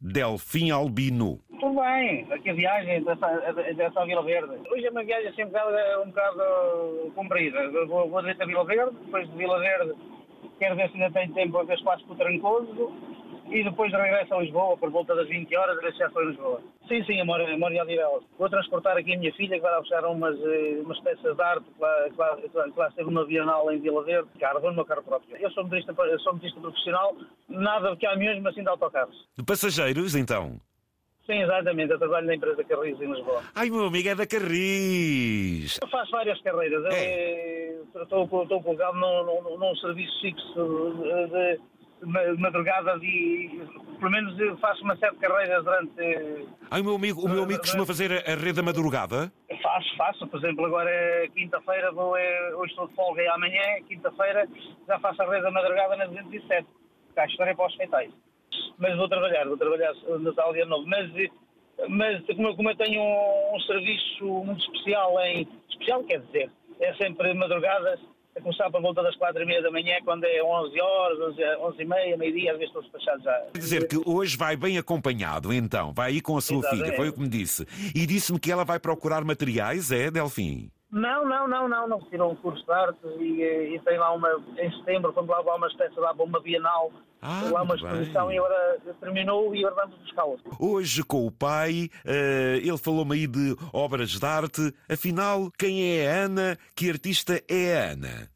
Delfim Albino. Tudo bem, aqui a viagem dessa Vila Verde. Hoje é uma viagem assim um bocado, comprida. Vou, vou direito a Vila Verde, depois de Vila Verde quero ver se ainda tenho tempo a ver espaço para o Trancoso e depois regresso a Lisboa por volta das 20 horas, se já foi em Lisboa. Sim, sim, amor, amor e Odivelas. Vou transportar aqui a minha filha que vai lá buscar umas, eh, umas peças de arte que lá, que lá, que lá esteve numa Bienal em Vila Verde. Carro, vou no meu carro próprio. Eu sou motorista, eu sou motorista profissional, nada de caminhões, mas sim de autocarros. De passageiros, então? Sim, exatamente. Eu trabalho na empresa Carris em Lisboa. Ai, meu amigo, é da Carris. Eu faço várias carreiras. É. Eh, estou, colocado num, num, num serviço fixo de, de madrugadas e pelo menos faço uma série de carreiras durante. Ai, o meu amigo, o meu amigo costuma fazer a, rede da madrugada? Faço, faço. Por exemplo, agora é quinta-feira, vou, é, hoje estou de folga e amanhã, quinta-feira, já faço a rede da madrugada na 207. Cá estarei para os hospitais mas vou trabalhar, vou trabalhar Natal dia novo. Mas, mas como, como eu tenho um, um, serviço muito especial em. especial quer dizer, é sempre madrugadas, a começar por volta das quatro e meia da manhã, quando é 11 horas, 11, 11 e meia, meio-dia, às vezes estou despachado já. Quer dizer que hoje vai bem acompanhado, então, vai aí com a sua Exatamente. filha, foi o que me disse. E disse-me que ela vai procurar materiais, é, Delfim? Não, não, não, não, não. Tirou um curso de artes e, e, tem lá uma, em setembro, quando lá vai uma espécie lá uma Bienal, ah, lá uma exposição bem. e agora terminou e agora vamos buscá-la. Hoje com o pai, uh, ele falou-me aí de obras de arte. Afinal, quem é a Ana? Que artista é a Ana?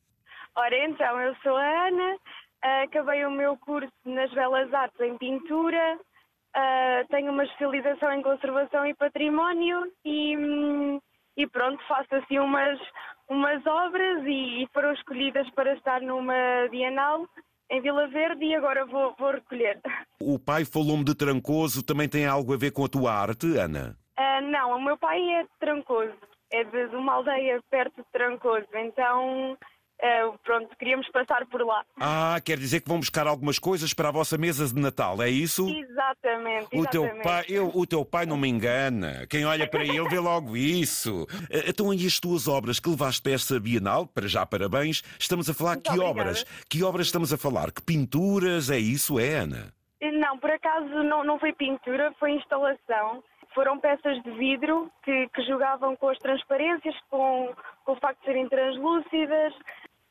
Ora então, eu sou a Ana, uh, acabei o meu curso nas Belas Artes em pintura, uh, tenho uma especialização em conservação e património e... E pronto, faço assim umas, umas obras e, e foram escolhidas para estar numa Bienal em Vila Verde e agora vou, vou recolher. O pai falou-me de Trancoso, também tem algo a ver com a tua arte, Ana? Uh, não, o meu pai é de Trancoso, é de, de uma aldeia perto de Trancoso, então Uh, pronto, queríamos passar por lá. Ah, quer dizer que vão buscar algumas coisas para a vossa mesa de Natal, é isso? Exatamente. O teu pai, eu, o teu pai não me engana. Quem olha para ele vê logo isso. Uh, então, e as tuas obras que levaste para esta Bienal, para já parabéns, estamos a falar Muito que obrigada. obras? Que obras estamos a falar? Que pinturas? É isso, é, Ana? Não, por acaso não, não foi pintura, foi instalação foram peças de vidro que, que, jogavam com as transparências, com, com o facto de serem translúcidas,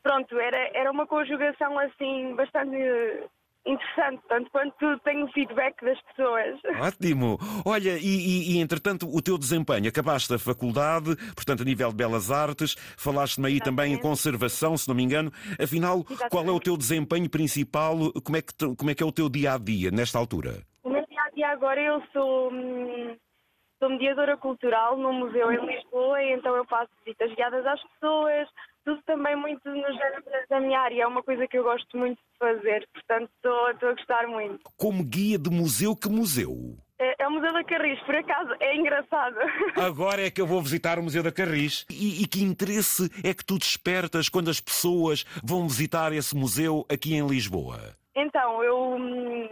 pronto, era, era uma conjugação assim bastante interessante, tanto quanto tenho feedback das pessoas. Ótimo! Olha, e, e, e, entretanto o teu desempenho, acabaste a faculdade, portanto a nível de Belas Artes, falaste-me aí Exatamente. também em conservação, se não me engano. Afinal, Exatamente. qual é o teu desempenho principal? Como é, que, como é que é o teu dia-a-dia nesta altura? O meu dia-a-dia agora eu sou... Hum, sou mediadora cultural no museu em Lisboa e então eu faço visitas guiadas às pessoas, tudo também muito no género da minha área, é uma coisa que eu gosto muito de fazer, portanto estou, a gostar muito. Como guia de museu, que museu? É, é, o Museu da Carris, por acaso, é engraçado. Agora é que eu vou visitar o Museu da Carris. E, e, que interesse é que tu despertas quando as pessoas vão visitar esse museu aqui em Lisboa? Então, eu, hum,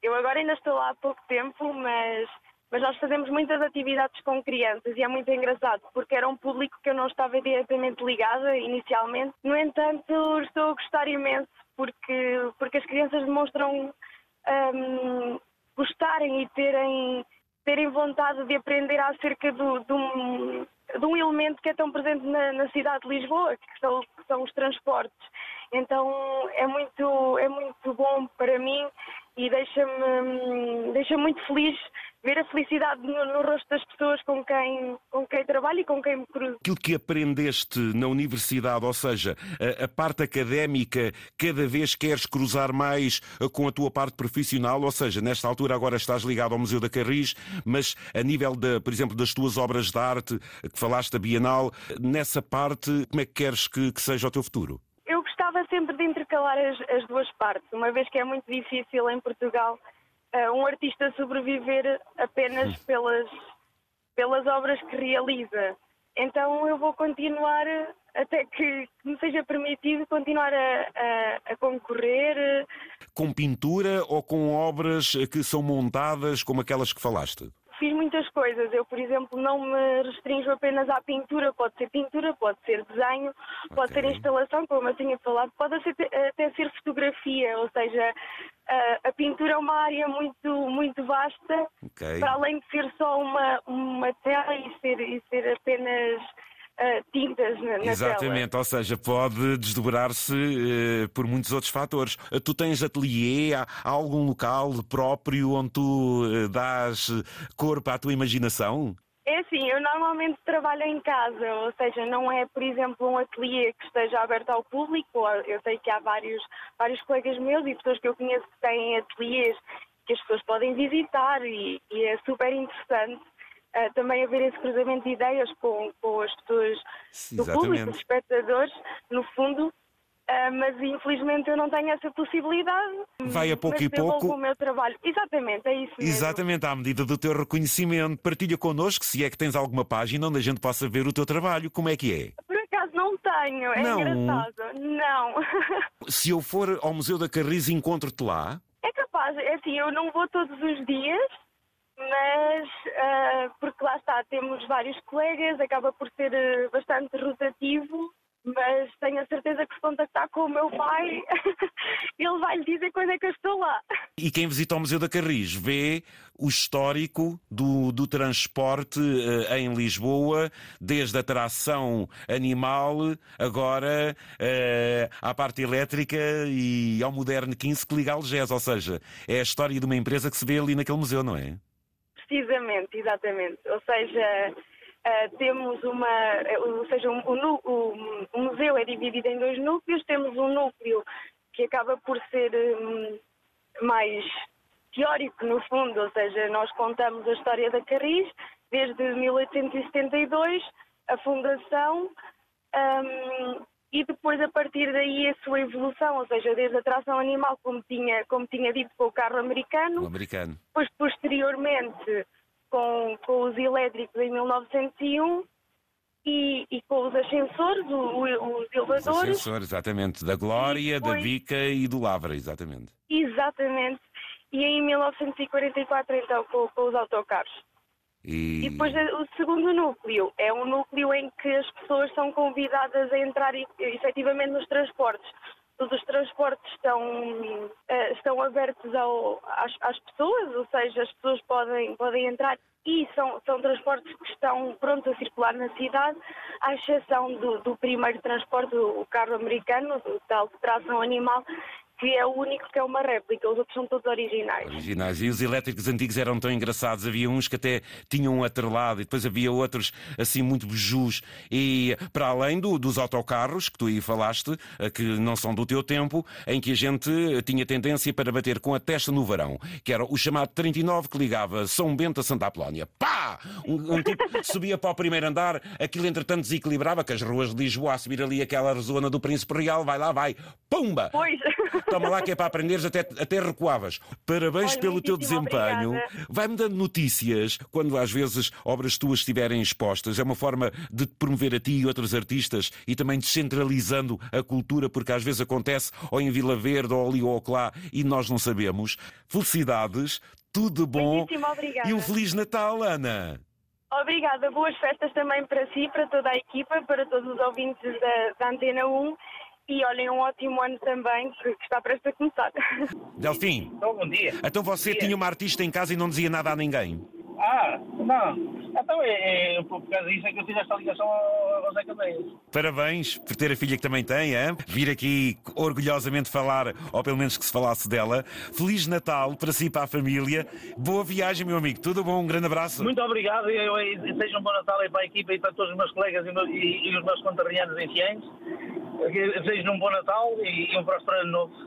eu agora ainda estou lá há pouco tempo, mas mas nós fazemos muitas atividades com crianças e é muito engraçado, porque era um público que eu não estava diretamente ligada inicialmente. No entanto, estou a gostar imenso, porque, porque as crianças demonstram um, gostarem e terem, terem vontade de aprender acerca do, de, um, de um elemento que é tão presente na, na cidade de Lisboa, que são, que são os transportes. Então é muito, é muito bom para mim e deixa-me deixa muito feliz ver a felicidade no, no, rosto das pessoas com quem, com quem trabalho e com quem me cruzo. Aquilo que aprendeste na universidade, ou seja, a, a, parte académica, cada vez queres cruzar mais eh, com a tua parte profissional, ou seja, nesta altura agora estás ligado ao Museu da Carris, mas a nível, de, por exemplo, das tuas obras de arte, que falaste da Bienal, nessa parte, como é que queres que, que seja o teu futuro? Eu gostava sempre de intercalar as, as duas partes, uma vez que é muito difícil em Portugal uh, um artista sobreviver apenas pelas, pelas obras que realiza. Então eu vou continuar até que me seja permitido continuar a, a, a, concorrer. Com pintura ou com obras que são montadas como aquelas que falaste? Fiz muitas coisas. Eu, por exemplo, não me restringo apenas à pintura. Pode ser pintura, pode ser desenho, okay. pode ser instalação, como eu tinha falado, pode até ser fotografia, ou seja, a, a pintura é uma área muito, muito vasta, Ok. para além de ser só uma, uma tela e ser, e ser apenas tintas na, na tela. Exatamente, ou seja, pode desdobrar-se eh, por muitos outros fatores. Eh, Tu tens ateliê, há, há algum local próprio onde tu eh, dás corpo à tua imaginação? É assim, eu normalmente trabalho em casa, ou seja, não é, por exemplo, um ateliê que esteja aberto ao público. Eu sei que há vários, vários colegas meus e pessoas que eu conheço que têm ateliês que as pessoas podem visitar e, e é super interessante ah, também haver esse cruzamento de ideias com, com as pessoas do público, os espectadores, no fundo. Ah, mas infelizmente eu não tenho essa possibilidade. Vai a pouco mas e pouco. o meu trabalho. Exatamente, é isso mesmo. Exatamente, à medida do teu reconhecimento. Partilha connosco se é que tens alguma página onde a gente possa ver o teu trabalho. Como é que é? Por acaso não tenho, é Não? engraçado. Não. Se eu for ao Museu da Carris, encontro-te lá. É capaz, é assim, eu não vou todos os dias, mas ah, porque lá está, temos vários colegas, acaba por ser ah, bastante rotativo, mas tenho a certeza que se contactar com o meu pai, ele vai lhe dizer quando é que eu estou lá. E quem visita o Museu da Carris vê o histórico do, do transporte eh, em Lisboa, desde a tração animal, agora eh, à parte elétrica e ao moderno 15 que liga a Algés. Ou seja, é a história de uma empresa que se vê ali naquele museu, não é? Precisamente, exatamente. Ou seja, ah, temos uma. eh, Ou seja, o, museu é dividido em dois núcleos. Temos um núcleo que acaba por ser hum, mais teórico, no fundo, ou seja, nós contamos a história da Carris desde 1872, a fundação. E depois, a partir daí, a sua evolução, ou seja, desde a tração animal, como tinha, como tinha dito, com o carro americano, O americano. depois, posteriormente, com, com os elétricos em 1901 e, e com os ascensores, o- o- os Os elevadores. ascensores, exatamente. Da Glória, E da depois- Bica e do Lavra, exatamente. Exatamente. E em 1944, então, com, com os autocarros. E, E depois eh, o segundo núcleo é um núcleo em que as pessoas são convidadas a entrar efetivamente nos transportes. Todos os transportes estão, eh, estão abertos ao- às, às pessoas, ou seja, as pessoas podem, podem entrar e são, são transportes que estão prontos a circular na cidade, à exceção do, do primeiro transporte, o carro americano, o tal de tração animal, que é o único que é uma réplica, os outros são todos originais. Originais. E os elétricos antigos eram tão engraçados. Havia uns que até tinham um atrelado e depois havia outros assim muito bejus. E para além do- dos autocarros que tu aí falaste, eh, que não são do teu tempo, em que a gente eh, tinha tendência para bater com a testa no verão, que era o chamado 39 que ligava São Bento a Santa Apolónia. Pá! Um, um tipo subia para o primeiro andar, aquilo entretanto desequilibrava, que as ruas de Lisboa a subir ali aquela zona do Príncipe Real, vai lá, vai, pumba! Pois. Toma lá que é para aprenderes, até, até recuavas. Parabéns Olha, pelo teu desempenho. obrigada. Vai-me dando notícias quando às vezes obras tuas estiverem expostas. É uma forma de te promover a ti e outros artistas e também descentralizando a cultura, porque às vezes acontece ou em Vila Verde ou ali ou acolá e nós não sabemos. Felicidades, tudo bom e um Feliz Natal, Ana. Obrigada, boas festas também para si, para toda a equipa, para todos os ouvintes da, da Antena 1 e olhem, um ótimo ano também, que está prestes a começar. Delfim, Então, bom dia. então você dia. tinha uma artista em casa e não dizia nada a ninguém. Ah, não. Então, é, é, por causa disso é que eu fiz esta ligação ao, ao Zé Cadeias. Parabéns por ter a filha que também tem, hein? vir aqui orgulhosamente falar, ou pelo menos que se falasse dela. Feliz Natal para si e para a família. Boa viagem, meu amigo. Tudo bom? Um grande abraço. Muito obrigado e, e, e seja um bom Natal aí para a equipa e para todos os meus colegas e, meu- e- e os meus conterrâneos em Ciência. Desejo um bom Natal e um próspero ano novo.